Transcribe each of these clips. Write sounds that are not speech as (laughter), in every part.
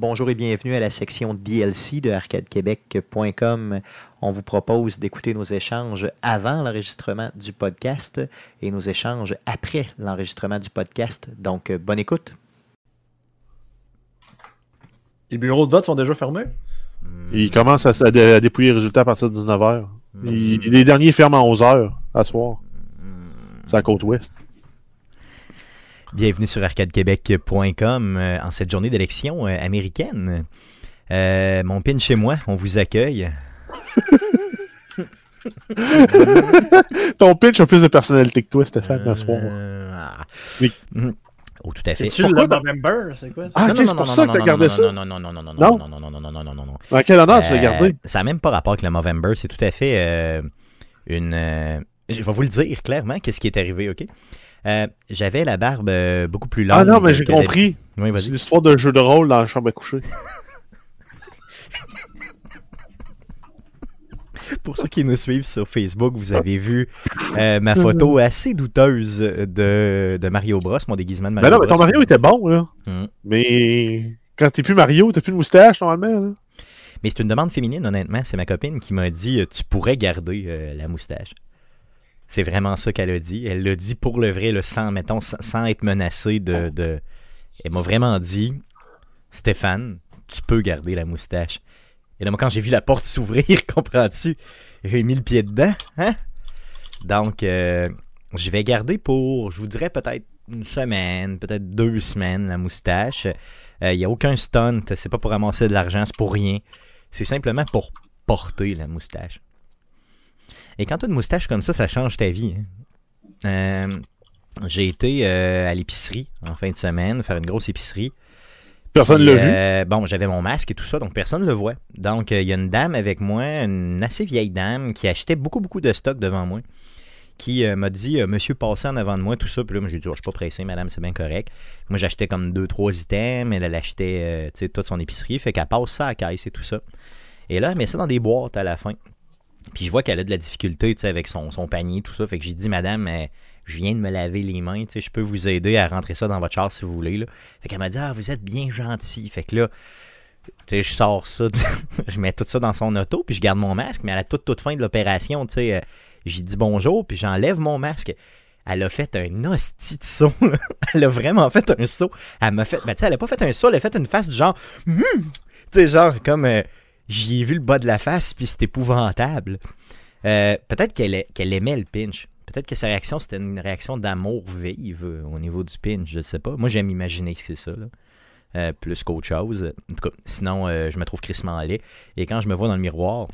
Bonjour et bienvenue à la section DLC de arcadequebec.com. On vous propose d'écouter nos échanges avant l'enregistrement du podcast et nos échanges après l'enregistrement du podcast. Donc, bonne écoute. Les bureaux de vote sont déjà fermés? Ils commencent à, à dépouiller les résultats à partir de 19h. les derniers ferment à 11h à soir. C'est la côte ouest. Bienvenue sur arcadequebec.com euh, en cette journée d'élection euh, américaine. Euh, mon pin chez moi, on vous accueille. Ton pitch a plus de personnalité que toi, Stéphane, à soir. Oui. Oh, tout à fait. C'est-tu le November? C'est quoi? Ah, c'est pour ça que t'as gardé ça? Non, non, non, non, non, non, non, non, non, non, non, non, non, non. À quel honneur tu l'as gardé? Ça n'a même pas rapport avec le November. C'est tout à fait une... je vais vous le dire clairement, qu'est-ce qui est arrivé, OK? Euh, j'avais la barbe euh, beaucoup plus longue. Ah non, mais j'ai compris. Oui, c'est l'histoire d'un jeu de rôle dans la chambre à coucher. (laughs) Pour ceux qui nous suivent sur Facebook, vous avez vu euh, ma photo (laughs) assez douteuse de, de, Mario Bros, mon déguisement de Mario mais non, Bros. Mais ton Mario était bon, là. Mm. Mais quand t'es plus Mario, t'as plus de moustache, normalement. Là. Mais c'est une demande féminine, honnêtement. C'est ma copine qui m'a dit Tu pourrais garder la moustache. C'est vraiment ça qu'elle a dit. Elle l'a dit pour le vrai, le sans, mettons, sans être menacée de, de... Elle m'a vraiment dit Stéphane, tu peux garder la moustache. Et là, moi, quand j'ai vu la porte s'ouvrir, (laughs) comprends-tu? J'ai mis le pied dedans, hein? Donc, euh, je vais garder pour, je vous dirais peut-être une semaine, peut-être deux semaines, la moustache. Il euh, n'y a aucun stunt, c'est pas pour ramasser de l'argent, c'est pour rien. C'est simplement pour porter la moustache. Et quand tu as une moustache comme ça, ça change ta vie. Hein. Euh, j'ai été euh, à l'épicerie en fin de semaine, faire une grosse épicerie. Personne ne l'a euh, Bon, j'avais mon masque et tout ça, donc personne ne le voit. Donc, il y a une dame avec moi, une assez vieille dame, qui achetait beaucoup, beaucoup de stock devant moi, qui m'a dit Monsieur, passez en avant de moi, tout ça. Puis là, j'ai dit oh, Je suis pas pressé, madame, c'est bien correct. Moi, j'achetais comme deux, trois items. Elle, elle achetait toute son épicerie. Fait qu'elle passe ça à caisse et tout ça. Et là, elle met ça dans des boîtes à la fin. Puis je vois qu'elle a de la difficulté avec son, son panier, tout ça. Fait que j'ai dit, madame, euh, je viens de me laver les mains, je peux vous aider à rentrer ça dans votre char si vous voulez. Là. Fait qu'elle m'a dit, ah, vous êtes bien gentil. Fait que là, je sors ça, (laughs) je mets tout ça dans son auto, puis je garde mon masque, mais à la toute, toute fin de l'opération, tu sais, euh, j'ai dit bonjour, puis j'enlève mon masque. Elle a fait un hostie de saut. (laughs) Elle a vraiment fait un saut. Elle m'a fait. Ben, tu sais, elle a pas fait un saut, elle a fait une face du genre. Hum! Tu sais, genre, comme. Euh, j'y ai vu le bas de la face, puis c'est épouvantable. Euh, peut-être qu'elle aimait le pinch. Peut-être que sa réaction, c'était une réaction d'amour vive euh, au niveau du pinch, je ne sais pas. Moi, j'aime imaginer que c'est ça, euh, plus qu'autre chose. En tout cas, sinon, je me trouve crissement laid. Et quand je me vois dans le miroir,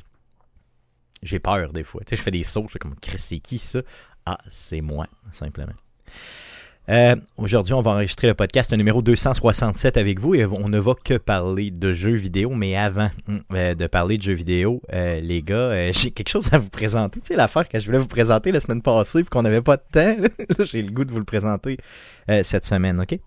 j'ai peur des fois. Tu je fais des sauts, je suis comme, c'est qui ça? Ah, c'est moi, simplement. Euh, aujourd'hui, on va enregistrer le podcast numéro 267 avec vous et on ne va que parler de jeux vidéo. Mais avant hum, euh, de parler de jeux vidéo, euh, les gars, (laughs) j'ai quelque chose à vous présenter. Tu sais, l'affaire que je voulais vous présenter la semaine passée, puis qu'on n'avait pas de temps, (laughs) j'ai le goût de vous le présenter cette semaine, OK?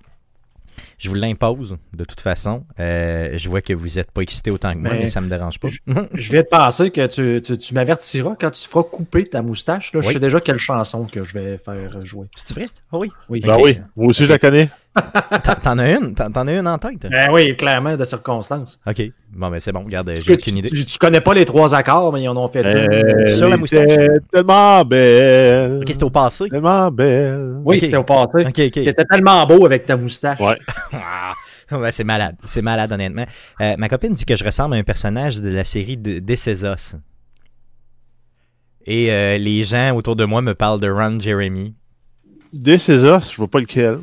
Je vous l'impose, de toute façon. Euh, je vois que vous n'êtes pas excité autant que moi, mais, ça ne me dérange pas. Je, vais te penser que tu, m'avertiras quand tu feras couper ta moustache. Je sais déjà quelle chanson que je vais faire jouer. C'est vrai? Ah oui. Oui. Ben oui, moi aussi je la connais. T'en as une? T'en as une en tête? Ben oui, clairement, de circonstances. OK. Bon, ben c'est bon, regarde, j'ai aucune idée. Tu, connais pas les trois accords, mais ils en ont fait euh, Sur la moustache. tellement belle. OK, c'était au passé. Tellement belle. Oui, c'était au passé. OK, OK. C'était tellement beau avec ta moustache. Ouais. (laughs) ouais c'est malade. C'est malade, honnêtement. Euh, ma copine dit que je ressemble à un personnage de la série de. Et euh, les gens autour de moi me parlent de Ron Jeremy. Os, je vois pas lequel.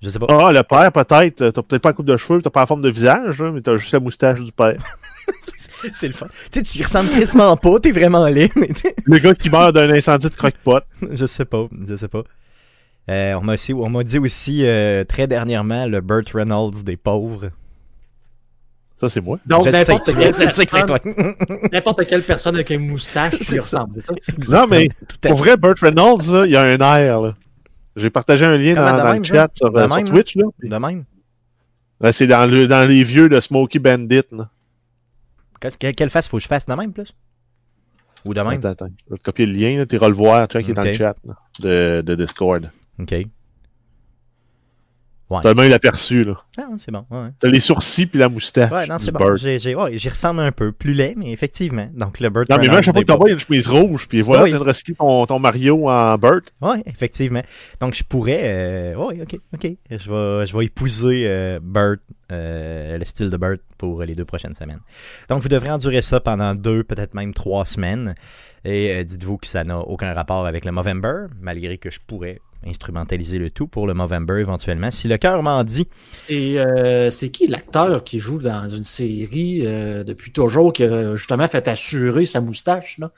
Je sais pas. Ah, le père, peut-être. T'as peut-être pas la coupe de cheveux, t'as pas la forme de visage, mais t'as juste la moustache du père. (laughs) c'est le fun. Tu sais, tu ressembles quasiment pas, t'es vraiment laid, mais Le gars qui meurt d'un incendie de croque-pot. je sais pas, je sais pas. Euh, on m'a aussi, on m'a dit aussi euh, très dernièrement le Burt Reynolds des pauvres. Ça, c'est moi. Donc, n'importe quelle, personne, (laughs) n'importe quelle personne avec une moustache qui ressemble, ça? Non, mais pour vrai, Burt Reynolds, il y a un air, là. J'ai partagé un lien dans, le chat sur, euh, Twitch. Là. De même? c'est dans, le, dans les vieux de Smokey Bandit. Là. quelle face faut que je fasse de même plus? Ou de même? Attends, attends. Je vais te copier le lien. Tu iras le voir. Qui est dans le chat de, de Discord. OK. Ouais. T'as même l'aperçu, là. Ah, c'est bon. Ouais, T'as les sourcils puis la moustache. ouais non, c'est bon. Ouais, J'y ressemble un peu. Plus laid, mais effectivement. Donc, le Burt Non, mais même à chaque fois que t'envoies une chemise rouge, puis voilà, Oui. tu viens de recycler ton, ton Mario en Burt. Oui, effectivement. Donc, je pourrais. Euh, oui, ok, ok. Je vais, je vais épouser euh, Burt, euh, le style de Burt pour les deux prochaines semaines. Donc, vous devrez endurer ça pendant deux, peut-être même trois semaines. Et euh, dites-vous que ça n'a aucun rapport avec le Movember, malgré que je pourrais instrumentaliser le tout pour le Movember éventuellement. Si le cœur m'en dit, C'est euh, qui l'acteur qui joue dans une série euh, depuis toujours qui a justement fait assurer sa moustache? là?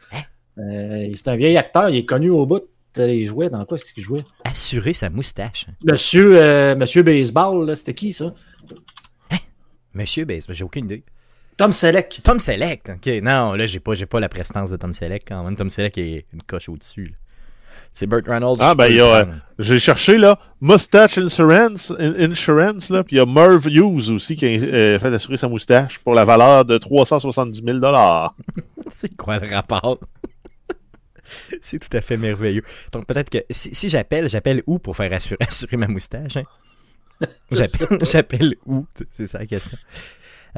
Euh, c'est un vieil acteur, il est connu au bout. Il jouait dans quoi? Qu'est-ce qu'il jouait? assurer sa moustache. Monsieur, euh, Monsieur Baseball, c'était qui ça? Monsieur Bass, j'ai aucune idée. Tom Selleck. Tom Selleck, ok. Non, là, j'ai pas, pas la prestance de Tom Selleck quand même. Tom Selleck est une coche au-dessus. C'est Burt Reynolds. Ah, ben, il y a, prendre. J'ai cherché, là, Mustache Insurance, in- Insurance là, puis il y a Merv Hughes aussi qui a euh, fait assurer sa moustache pour la valeur de 370 000 (laughs) C'est quoi le rapport? (laughs) c'est tout à fait merveilleux. Donc peut-être que si, si j'appelle, j'appelle où pour faire assurer, (laughs) assurer ma moustache? hein? J'appelle, j'appelle où? C'est ça la question.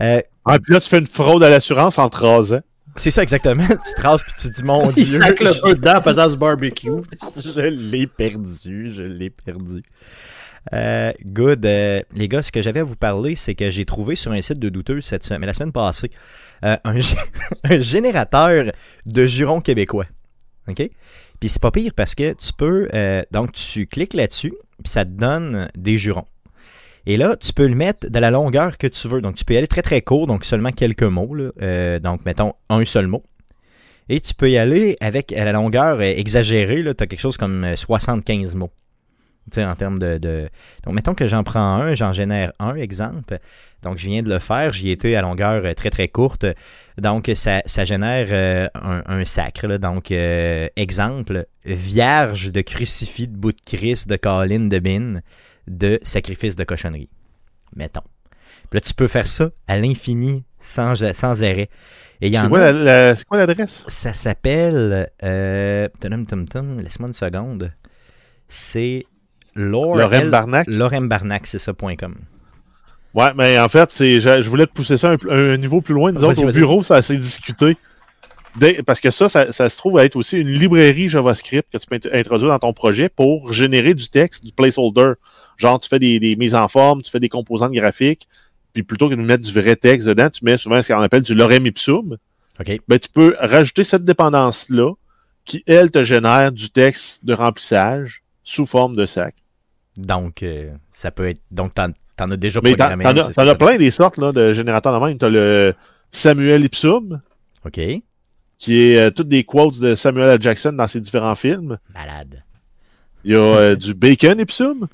Euh, Ah, puis là, tu fais une fraude à l'assurance en te rasant. C'est ça exactement. (laughs) Tu te rases puis tu te dis mon Il Dieu. sac le je- feu dedans en faisant ce barbecue. (laughs) Je l'ai perdu, je l'ai perdu. Euh, good. euh, les gars, ce que j'avais à vous parler, c'est que j'ai trouvé sur un site de douteux cette semaine, mais la semaine passée, euh, un, gé- (laughs) un générateur de jurons québécois. OK? Puis c'est pas pire parce que tu peux. donc, tu cliques là-dessus, puis ça te donne des jurons. Et là, tu peux le mettre de la longueur que tu veux. Donc, tu peux y aller très très court, donc seulement quelques mots. Euh, donc, mettons un seul mot. Et tu peux y aller avec à la longueur euh, exagérée. Tu as quelque chose comme euh, 75 mots. Tu sais, en termes de, Donc, mettons que j'en prends un, j'en génère un, exemple. Donc, je viens de le faire. J'y étais à longueur euh, très, très courte. Donc, ça, ça génère euh, un, sacre. Donc, euh, exemple, vierge de crucifix de bout de Christ, de Colline, de Bin, de sacrifice de cochonnerie. Mettons. Puis là, tu peux faire ça à l'infini, sans, sans arrêt. Et il y C'est en quoi a... la- la- c'est quoi l'adresse? Ça s'appelle. Euh, Laisse-moi une seconde. C'est Laure Lorraine L- Barnac? Lorraine Barnac, c'est ça, point .com. Ouais, mais en fait, c'est, je, je voulais te pousser ça un, un niveau plus loin. Nous autres, au bureau, ça assez discuté. Dès- parce que ça, ça, ça se trouve à être aussi une librairie JavaScript que tu peux int- introduire dans ton projet pour générer du texte, du placeholder. Genre, tu fais des, des mises en forme, tu fais des composantes graphiques, puis plutôt que de mettre du vrai texte dedans, tu mets souvent ce qu'on appelle du lorem ipsum. OK. Ben, tu peux rajouter cette dépendance-là qui, elle, te génère du texte de remplissage sous forme de sac. Donc, euh, ça peut être. Donc, t'en, t'en as déjà Mais programmé. t'en as, plein des sortes là, de générateurs de même. Tu as le Samuel Ipsum, OK. qui est euh, toutes des quotes de Samuel L. Jackson dans ses différents films. Malade. Il y a euh, du Bacon Ipsum.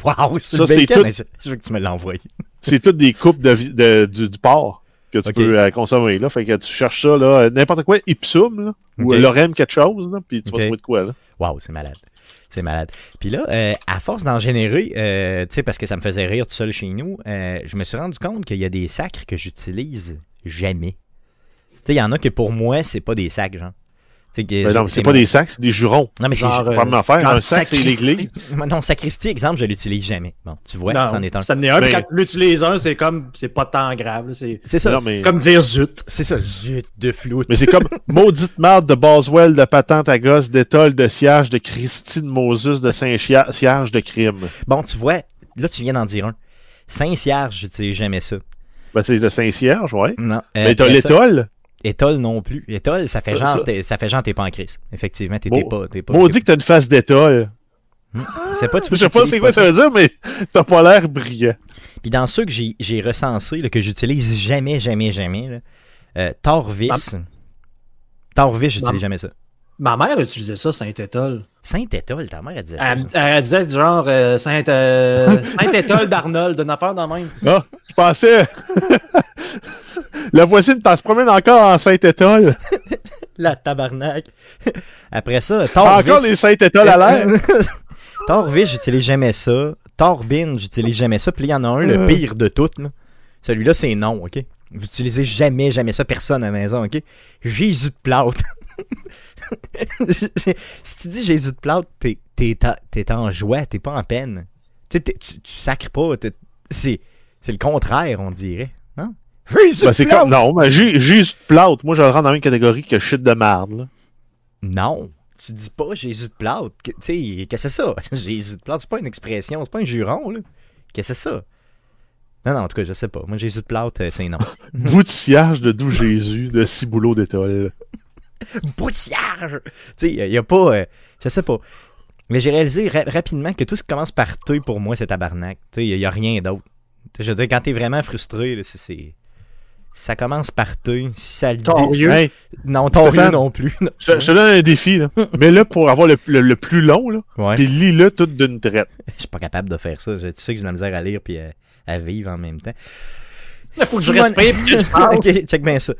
(laughs) Waouh, c'est le bacon. tout- Je, veux que tu me l'envoies. (laughs) C'est toutes des coupes de, du, du porc que tu peux euh, consommer. Là. Fait que tu cherches ça, là, euh, n'importe quoi, Ipsum, là, ou Ok. euh, Lorem quelque chose, là, puis tu Ok. vas trouver de quoi. Là. Waouh, c'est malade. C'est malade. Puis là, euh, à force d'en générer, euh, tu sais, parce que ça me faisait rire tout seul chez nous, je me suis rendu compte qu'il y a des sacres que j'utilise jamais. Tu sais, il y en a que pour moi, c'est pas des sacs, genre. Ben non, c'est pas des sacs, c'est des jurons. Non, mais c'est. Euh, faire. Un sac, c'est sacristie. l'église. Non, sacristie, exemple, je l'utilise jamais. Bon, tu vois, c'en est un. non, ça en est un. puis Mais- quand tu l'utilises un, c'est comme, c'est pas tant grave. C'est ça. Non, mais- comme dire zut. C'est ça, zut de flou. Mais c'est comme (laughs) maudite marde de Boswell, de patente à gosse, d'étole, de siège, de Christine Moses, de Saint-Siège, de crime. Bon, tu vois, là, tu viens d'en dire un. Saint-Cierge, j'utilise jamais ça. Ben, c'est de Saint-Cierge, ouais. Non. Mais t'as l'étole. Étole non plus. Étole, ça fait Ça- genre, ça- fait genre t'es pas en crise. Effectivement, t'es pas, t'es pas. Maudit que t'as une face d'étole. C'est pas, tu Je sais pas c'est quoi ça veut dire, mais (laughs) t'as pas l'air brillant. Puis dans ceux que j'ai recensés, là, que j'utilise jamais, jamais, jamais, là, euh, Torvis. Torvis, j'utilise jamais ça. Ma mère utilisait ça, Saint-Étole. Saint-Étole, ta mère, elle disait ça. Elle, elle disait du genre euh, Saint, euh, (laughs) Saint-Étole d'Arnold, une affaire dans même. Ah, je pensais. (laughs) La voisine t'en se promène encore en Saint-Étole. (laughs) La tabarnak. Après ça, T'as Torvis. encore les Saint-Étole à l'air. (laughs) Torvis, j'utilise jamais ça. Torbin, j'utilise jamais ça. Puis il y en a un, le Euh. pire de toutes. là. Celui-là, c'est non, OK? Vous utilisez jamais, jamais ça, personne à la maison, OK? Jésus de plâtre. (laughs) si tu dis Jésus de plâtre, t'es, t'es, t'es en joie, t'es pas en peine. Tu, t'es- tu, tu sacres pas. C'est c'est le contraire, on dirait. Non? Jésus Ben, c'est plante! comme, non, mais Jésus de plâtre. Moi, je le rends dans la même catégorie que shit de merde. Là. Non, tu dis pas Jésus de. Que- Tu sais, qu'est-ce que c'est ça? (laughs) Jésus de plâtre, c'est pas une expression, c'est pas un juron, là. Qu'est-ce que c'est ça? Non, non, en tout cas, je sais pas. Moi, Jésus de plâtre, euh, c'est non. (laughs) Bout de doux Jésus de Ciboulot d'étole. (laughs) Boutillage! Tu sais, il y a pas. euh, je sais pas. Mais j'ai réalisé ra- rapidement que tout ce qui commence par T pour moi, c'est tabarnak. Tu sais, il y, a rien d'autre. Je veux dire, quand t'es vraiment frustré, c'est. Ça commence par T. Si ça le dit. Hey, Non, torieux non plus. non. je, je te donne un défi. Là. (laughs) Mais là, pour avoir le, le- le plus long, là, Ouais. puis lis-le tout d'une traite. (laughs) Je suis pas capable de faire ça. Je- Tu sais que j'ai de la misère à lire puis à, à vivre en même temps. Il faut que je Simon- respire je (laughs) parle. ok, check bien ça.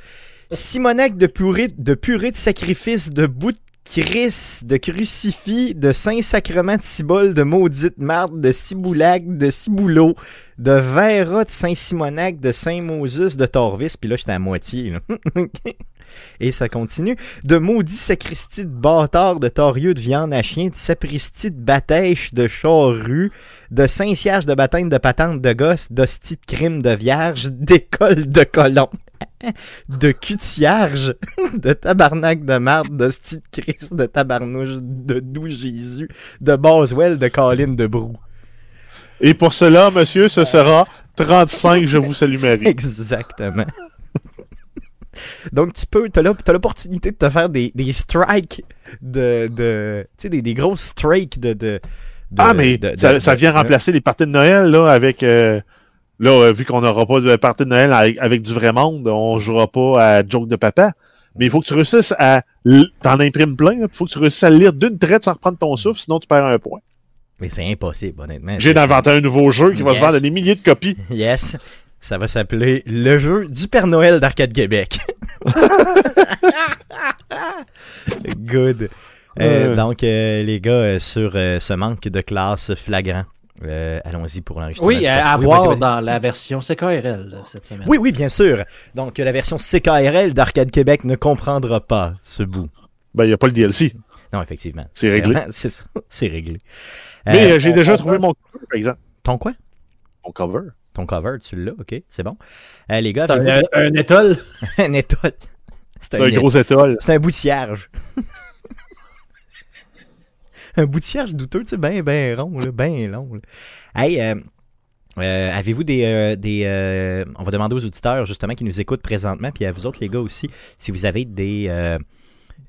Simonac de purée de, purée de sacrifice, de bout de Chris, de crucifix, de Saint-Sacrement de Cibole, de maudite marde, de Ciboulac, de Ciboulot, de Vera de Saint-Simonac, de Saint-Moses, de Torvis, puis là j'étais à moitié. là. (laughs) Et ça continue. De maudit sacristie de bâtard, de torieux de viande à chien, de sapristie de batèche, de charrue, de Saint-Siège de baptême de patente de gosse, d'hostie de crime de vierge, d'école de colon, (laughs) de cutierge, (laughs) de tabarnak de marde, d'hostie de Christ, de tabarnouche, de doux Jésus, de Boswell, de Colline de Brou. Et pour cela, monsieur, ce sera 35, je vous salue Marie. (laughs) Exactement. Donc, tu peux, t'as l'op- t'as l'opportunité de te faire des, des strikes de, de tu sais, des, des grosses strikes de, de, de- Ah, mais de- de- ça, ça de- vient remplacer les parties de Noël, là, avec... euh, là, euh, vu qu'on n'aura pas de partie de Noël avec, avec du vrai monde, on jouera pas à Joke de Papa. Mais il faut que tu réussisses à... T'en imprimes plein, il faut que tu réussisses à lire d'une traite sans reprendre ton souffle, sinon tu perds un point. Mais c'est impossible, honnêtement. J'ai inventé un nouveau jeu qui va se vendre à des milliers de copies. (laughs) Yes. Ça va s'appeler le jeu du Père Noël d'Arcade Québec. (laughs) Good. Euh, donc, euh, les gars, sur ce manque de classe flagrant, euh, allons-y pour l'enregistrement. Oui, à, Oui, voir dans la version CKRL cette semaine. Oui, oui, bien sûr. Donc, la version CKRL d'Arcade Québec ne comprendra pas ce bout. Ben, il n'y a pas le DLC. Non, effectivement. C'est réglé. (laughs) C'est réglé. Mais Euh, euh, j'ai déjà trouvé mon cover, par exemple. ton quoi? Mon cover. Ton cover, tu l'as, ok, c'est bon. Euh, les gars, un, un étole. (laughs) un étoile? (laughs) C'est C'est un gros étoile. C'est un bout de cierge. (laughs) un bout de douteux, tu sais, ben, ben rond, là, ben long. Hey, euh, euh, avez-vous des... euh, des euh, on va demander aux auditeurs, justement, qui nous écoutent présentement, puis à vous autres, les gars, aussi, si vous avez des...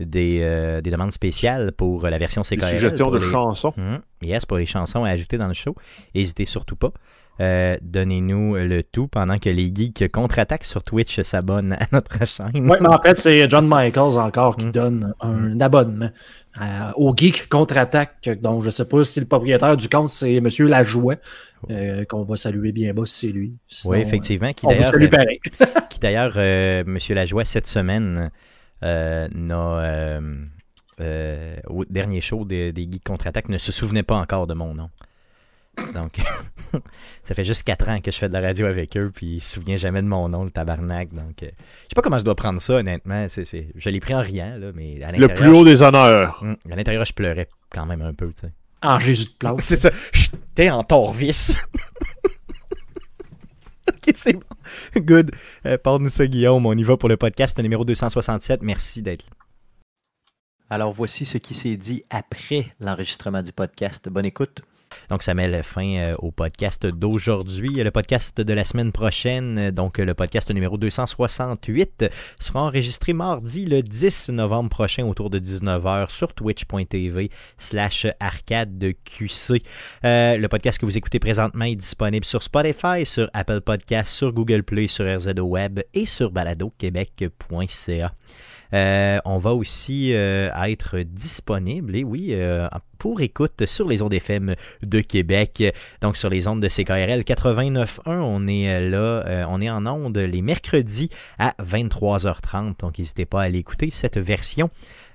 euh, des, euh, des demandes spéciales pour la version Des CKRL. suggestions pour de les- chansons. Mhm. Yes, pour les chansons à ajouter dans le show. N'hésitez surtout pas. Euh, Donnez-nous le tout pendant que les geeks contre-attaque sur Twitch s'abonnent à notre chaîne. Oui, mais en fait, c'est John Michaels encore qui Mm. donne un abonnement euh, au Geek Contre-Attaque. Donc, je sais pas si le propriétaire du compte, c'est M. Lajoie, euh, qu'on va saluer bien bas si c'est lui. Sinon, oui, effectivement. Qui euh, d'ailleurs, euh, Monsieur Lajoie, cette semaine, euh, n'a, euh, euh, au dernier show des, des Geeks contre-attaque, ne se souvenait pas encore de mon nom. Donc, (laughs) ça fait juste 4 ans que je fais de la radio avec eux, puis ils se souviennent jamais de mon nom, le tabarnak. Donc, euh, je sais pas comment je dois prendre ça, honnêtement. C'est, c'est- je l'ai pris en riant, là, mais à Le l'intérieur. plus haut des honneurs. Hum, à l'intérieur, je pleurais quand même un peu, tu sais. En Jésus de (laughs) place. C'est ça. J'étais en torvis. (laughs) c'est bon. Good. Euh, Parle-nous ça, Guillaume. On y va pour le podcast numéro 267. Merci d'être là. Alors, voici ce qui s'est dit après l'enregistrement du podcast. Bonne écoute. Donc, ça met le fin euh, au podcast d'aujourd'hui. Le podcast de la semaine prochaine, euh, donc le podcast numéro 268, sera enregistré mardi le 10 novembre prochain autour de 19h sur twitch.tv slash arcade de QC. Euh, le podcast que vous écoutez présentement est disponible sur Spotify, sur Apple Podcasts, sur Google Play, sur RZO Web et sur baladoquebec.ca. On va aussi être disponible, et oui, pour écoute sur les ondes FM de Québec, donc sur les ondes de CKRL 89.1. On est euh, là, euh, on est en ondes les mercredis à 23h30, donc n'hésitez pas à aller écouter cette version.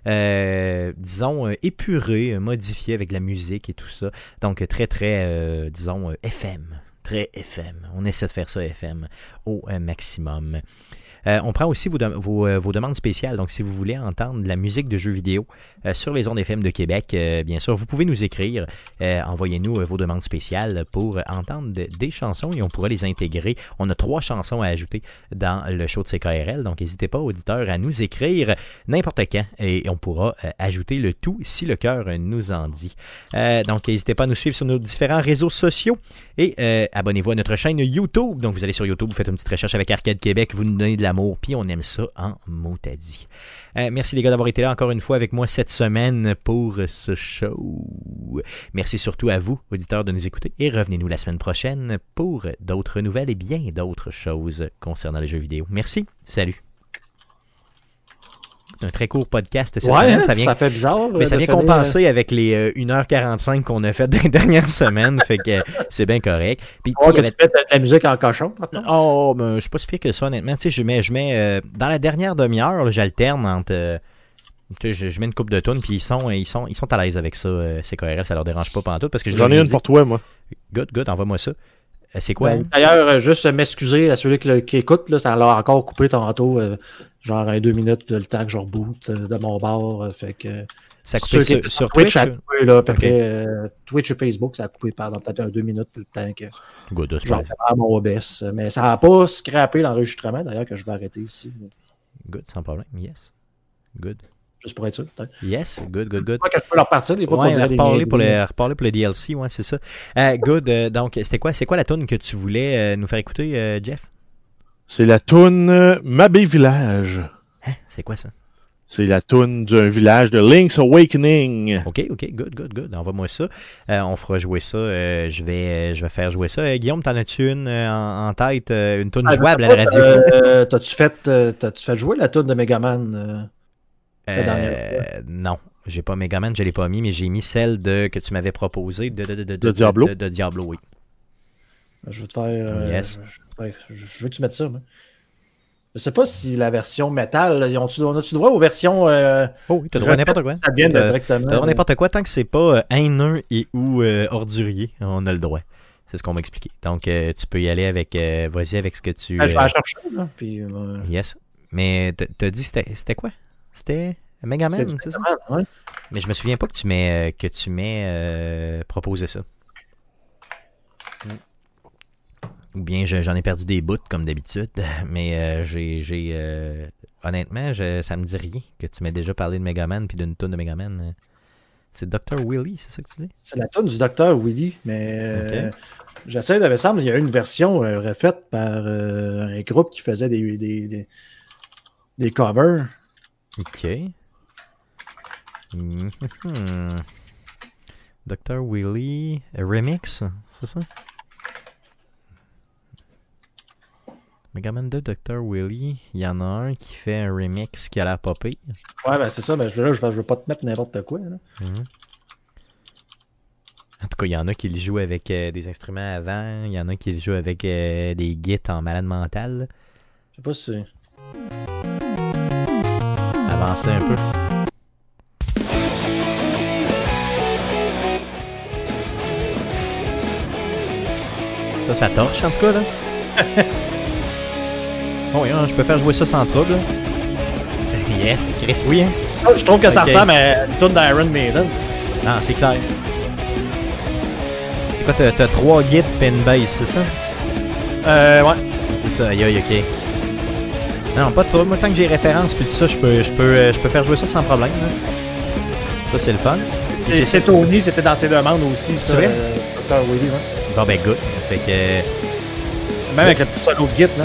euh, disons, épurée, modifiée avec la musique et tout ça. Donc, très, très, disons, FM. Très FM. On essaie de faire ça FM au maximum. Euh, on prend aussi euh, vos demandes spéciales. Donc, si vous voulez entendre la musique de jeux vidéo euh, sur les ondes FM de Québec, bien sûr, vous pouvez nous écrire. Envoyez-nous vos demandes spéciales pour entendre de- des chansons et on pourra les intégrer. On a trois chansons à ajouter dans le show de CKRL. Donc, n'hésitez pas, auditeurs, à nous écrire n'importe quand et on pourra ajouter le tout si le cœur nous en dit. Donc, n'hésitez pas à nous suivre sur nos différents réseaux sociaux et abonnez-vous à notre chaîne YouTube. Donc, vous allez sur YouTube, vous faites une petite recherche avec Arcade Québec, vous nous donnez de puis on aime ça en motadi. Euh, merci les gars d'avoir été là encore une fois avec moi cette semaine pour ce show. Merci surtout à vous, auditeurs, de nous écouter et revenez-nous la semaine prochaine pour d'autres nouvelles et bien d'autres choses concernant les jeux vidéo. Merci, salut. Un très court podcast cette Ouais, semaine, hein, ça vient fait bizarre. mais euh, ça vient finir, compenser avec les euh, 1h45 qu'on a fait (laughs) dans les dernières semaines. fait que euh, c'est bien correct. Puis, euh, y que avait- tu mets de la musique en cochon. Oh, ben, je suis pas si pire que ça, honnêtement. Tu sais, je mets, je mets euh, dans la dernière demi-heure, j'alterne entre. euh, tu sais, je, je mets une coupe de tonnes, puis ils sont, ils sont, ils sont à l'aise avec ça. euh, c'est CKRL, ça leur dérange pas pantoute parce que je J'en ai une dit, pour toi, moi. Good, good, envoie-moi ça. Euh, c'est quoi? Ben, D'ailleurs, euh, juste m'excuser à celui qui, qui écoute, là, ça l'a encore coupé tantôt, euh, genre un deux minutes le temps que je reboot euh, de mon bord. euh, fait que, ça a coupé sur, sur Twitch, Twitch? ça a coupé, là, à peu Ok. près, euh, Twitch et Facebook, ça a coupé pendant peut-être un deux minutes le temps que Good, je pas- à mon OBS. Mais ça n'a pas scrappé l'enregistrement, d'ailleurs, que je vais arrêter ici. good, sans problème. Yes. Good. Juste pour être sûr. peut-être. Yes, good, good, good. Je peux leur partir des fois Ouais, pour reparler pour, niaiseries. le, reparler pour le DLC, ouais, c'est ça. Euh, good, euh, donc, c'était quoi, c'est quoi la tune que tu voulais euh, nous faire écouter, euh, Jeff? C'est la toune euh, Mabé Village. Hein? C'est quoi ça? C'est la toune d'un village de Link's Awakening. OK, OK, good, good, good. Envoie-moi ça. Euh, on fera jouer ça. euh, je, vais, je vais faire jouer ça. Euh, Guillaume, t'en as-tu une euh, en, en tête, une tune Ah, jouable à la radio? euh, T'as-tu fait, t'as-tu fait jouer la tune de Megaman non, j'ai pas Megaman, je l'ai pas mis, mais j'ai mis celle de, que tu m'avais proposée de, de, de, de, De Diablo? De, de Diablo, oui. Je veux te faire. euh, Yes. je, veux que tu mettes ça. moi? Je sais pas si la version métal, là, on a-tu droit aux versions. euh, Oh oui, t'as droit à n'importe quoi. Ça vient de directement. T'as droit à n'importe quoi tant que c'est pas euh, haineux et ou euh, ordurier, on a le droit. C'est ce qu'on m'a expliqué. Donc, euh, tu peux y aller avec. euh, Vas-y avec ce que tu. Ah, je vais la chercher. Là, puis, yes. Mais t'as dit c'était quoi? C'était Megaman, c'est du c'est ça? Ouais. Mais je me souviens pas que tu m'aies euh, que tu m'aies proposé ça. Ou bien je- j'en ai perdu des bouts comme d'habitude, mais euh, j'ai euh, honnêtement je, ça me dit rien que tu m'aies déjà parlé de Megaman puis d'une tonne de Megaman. C'est Dr Willy, c'est ça que tu dis? C'est la tune du docteur Willy, mais euh, j'essaie de me semble, il y a une version refaite par un groupe qui faisait des, des, des, des covers. Ok. Mhm. Dr Willy remix, c'est ça? Megaman 2 Dr Willy, il y en a un qui fait un remix qui a l'air pas pire. Ouais, ben c'est ça, mais je, là, je, je veux pas te mettre n'importe quoi. Là. Mhm. En tout cas, il y en a qui le jouent avec euh, des instruments avant, il y en a qui le jouent avec euh, des guides en malade mental. Je sais pas si. Avancez un peu. Ça, ça torche en tout cas, là. (laughs) oh, yeah, je peux faire jouer ça sans trouble. Yes, Chris, oui. Hein? Ah, Je trouve que ça ressemble à une d'Iron Maiden. Non, c'est clair. C'est quoi, t'as, trois guides pin base, c'est ça? Euh, ouais. C'est ça, aïe, aïe, ok. Non, pas de trouble. Moi, tant que j'ai référence puis tout ça, je peux, je peux, euh, je peux faire jouer ça sans problème. là. Ça, c'est le fun. C'est Tony, c'était dans ses demandes aussi, ça. C'est vrai? euh, Dr. Willy, ouais. Bon, ben, good. Fait que. euh, Même avec le petit solo de git, là.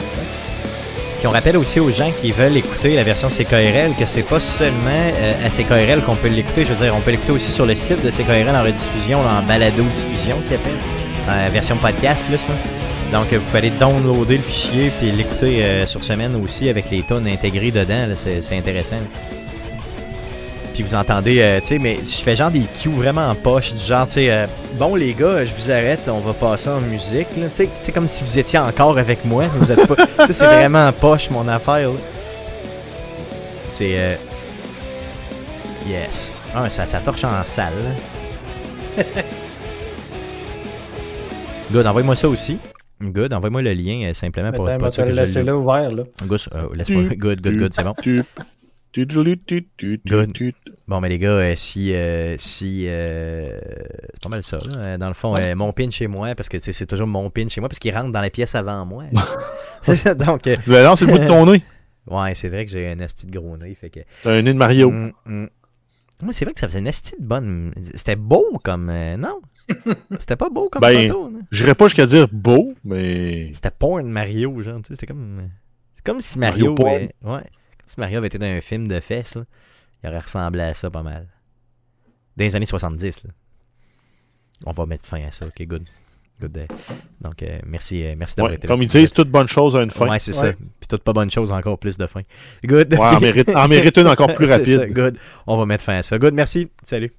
Puis on rappelle aussi aux gens qui veulent écouter la version CKRL que c'est pas seulement euh, à CKRL qu'on peut l'écouter. Je veux dire, on peut l'écouter aussi sur le site de CKRL en rediffusion, en balado-diffusion, qui appelle, en version podcast plus. Là. Donc, euh, vous pouvez aller downloader le fichier puis l'écouter euh, sur semaine aussi avec les tonnes intégrées dedans. là. C'est c'est intéressant. Puis vous entendez, euh, tu sais, mais je fais genre des cues vraiment en poche, du genre, tu sais, euh, bon les gars, je vous arrête, on va passer en musique, là. Tu sais, tu sais, comme si vous étiez encore avec moi, vous êtes pas. ça, c'est vraiment en poche mon affaire, là. C'est. euh, Yes. Ah, ça, ça torche en salle. (laughs) Good, envoie-moi ça aussi. Good. Envoie-moi le lien euh, simplement pour Attends, sûr va que te je laisser l'ai. là ouvert, là. Euh, laisse-moi. Good, good, good, c'est bon. Good. Bon, mais les gars, euh, si. euh, si euh, c'est pas mal ça, là. Euh, Dans le fond, mon pin chez moi, parce que c'est toujours mon pin chez moi, parce qu'il rentre dans la pièce avant moi. (laughs) (laughs) ça, donc. Ben non, c'est le bout de ton nez. (laughs) ouais, c'est vrai que j'ai un asti de gros nez, fait que. T'as un nez de Mario. Mm, mm. Moi, c'est vrai que ça faisait une asti de bonne. C'était beau comme. non? C'était pas beau comme Ben, photo, non? J'irais pas jusqu'à dire beau, mais. C'était porn Mario, genre, tu sais, c'était comme. C'est comme si Mario Mario. ouais. Si Mario avait été dans un film de fesses, là. Il aurait ressemblé à ça pas mal. Dans les années 70, là. On va mettre fin à ça, ok, good. Good. Donc, euh, merci, euh, merci d'avoir Ouais, été là. comme ils disent, toute bonne chose a une fin. Ouais, c'est ça. Puis toute pas bonne chose, encore plus de fin. Good. Ouais, en mérite, en mérite une encore (laughs) plus ça, rapide. good. On va mettre fin à ça. Good, merci. Salut.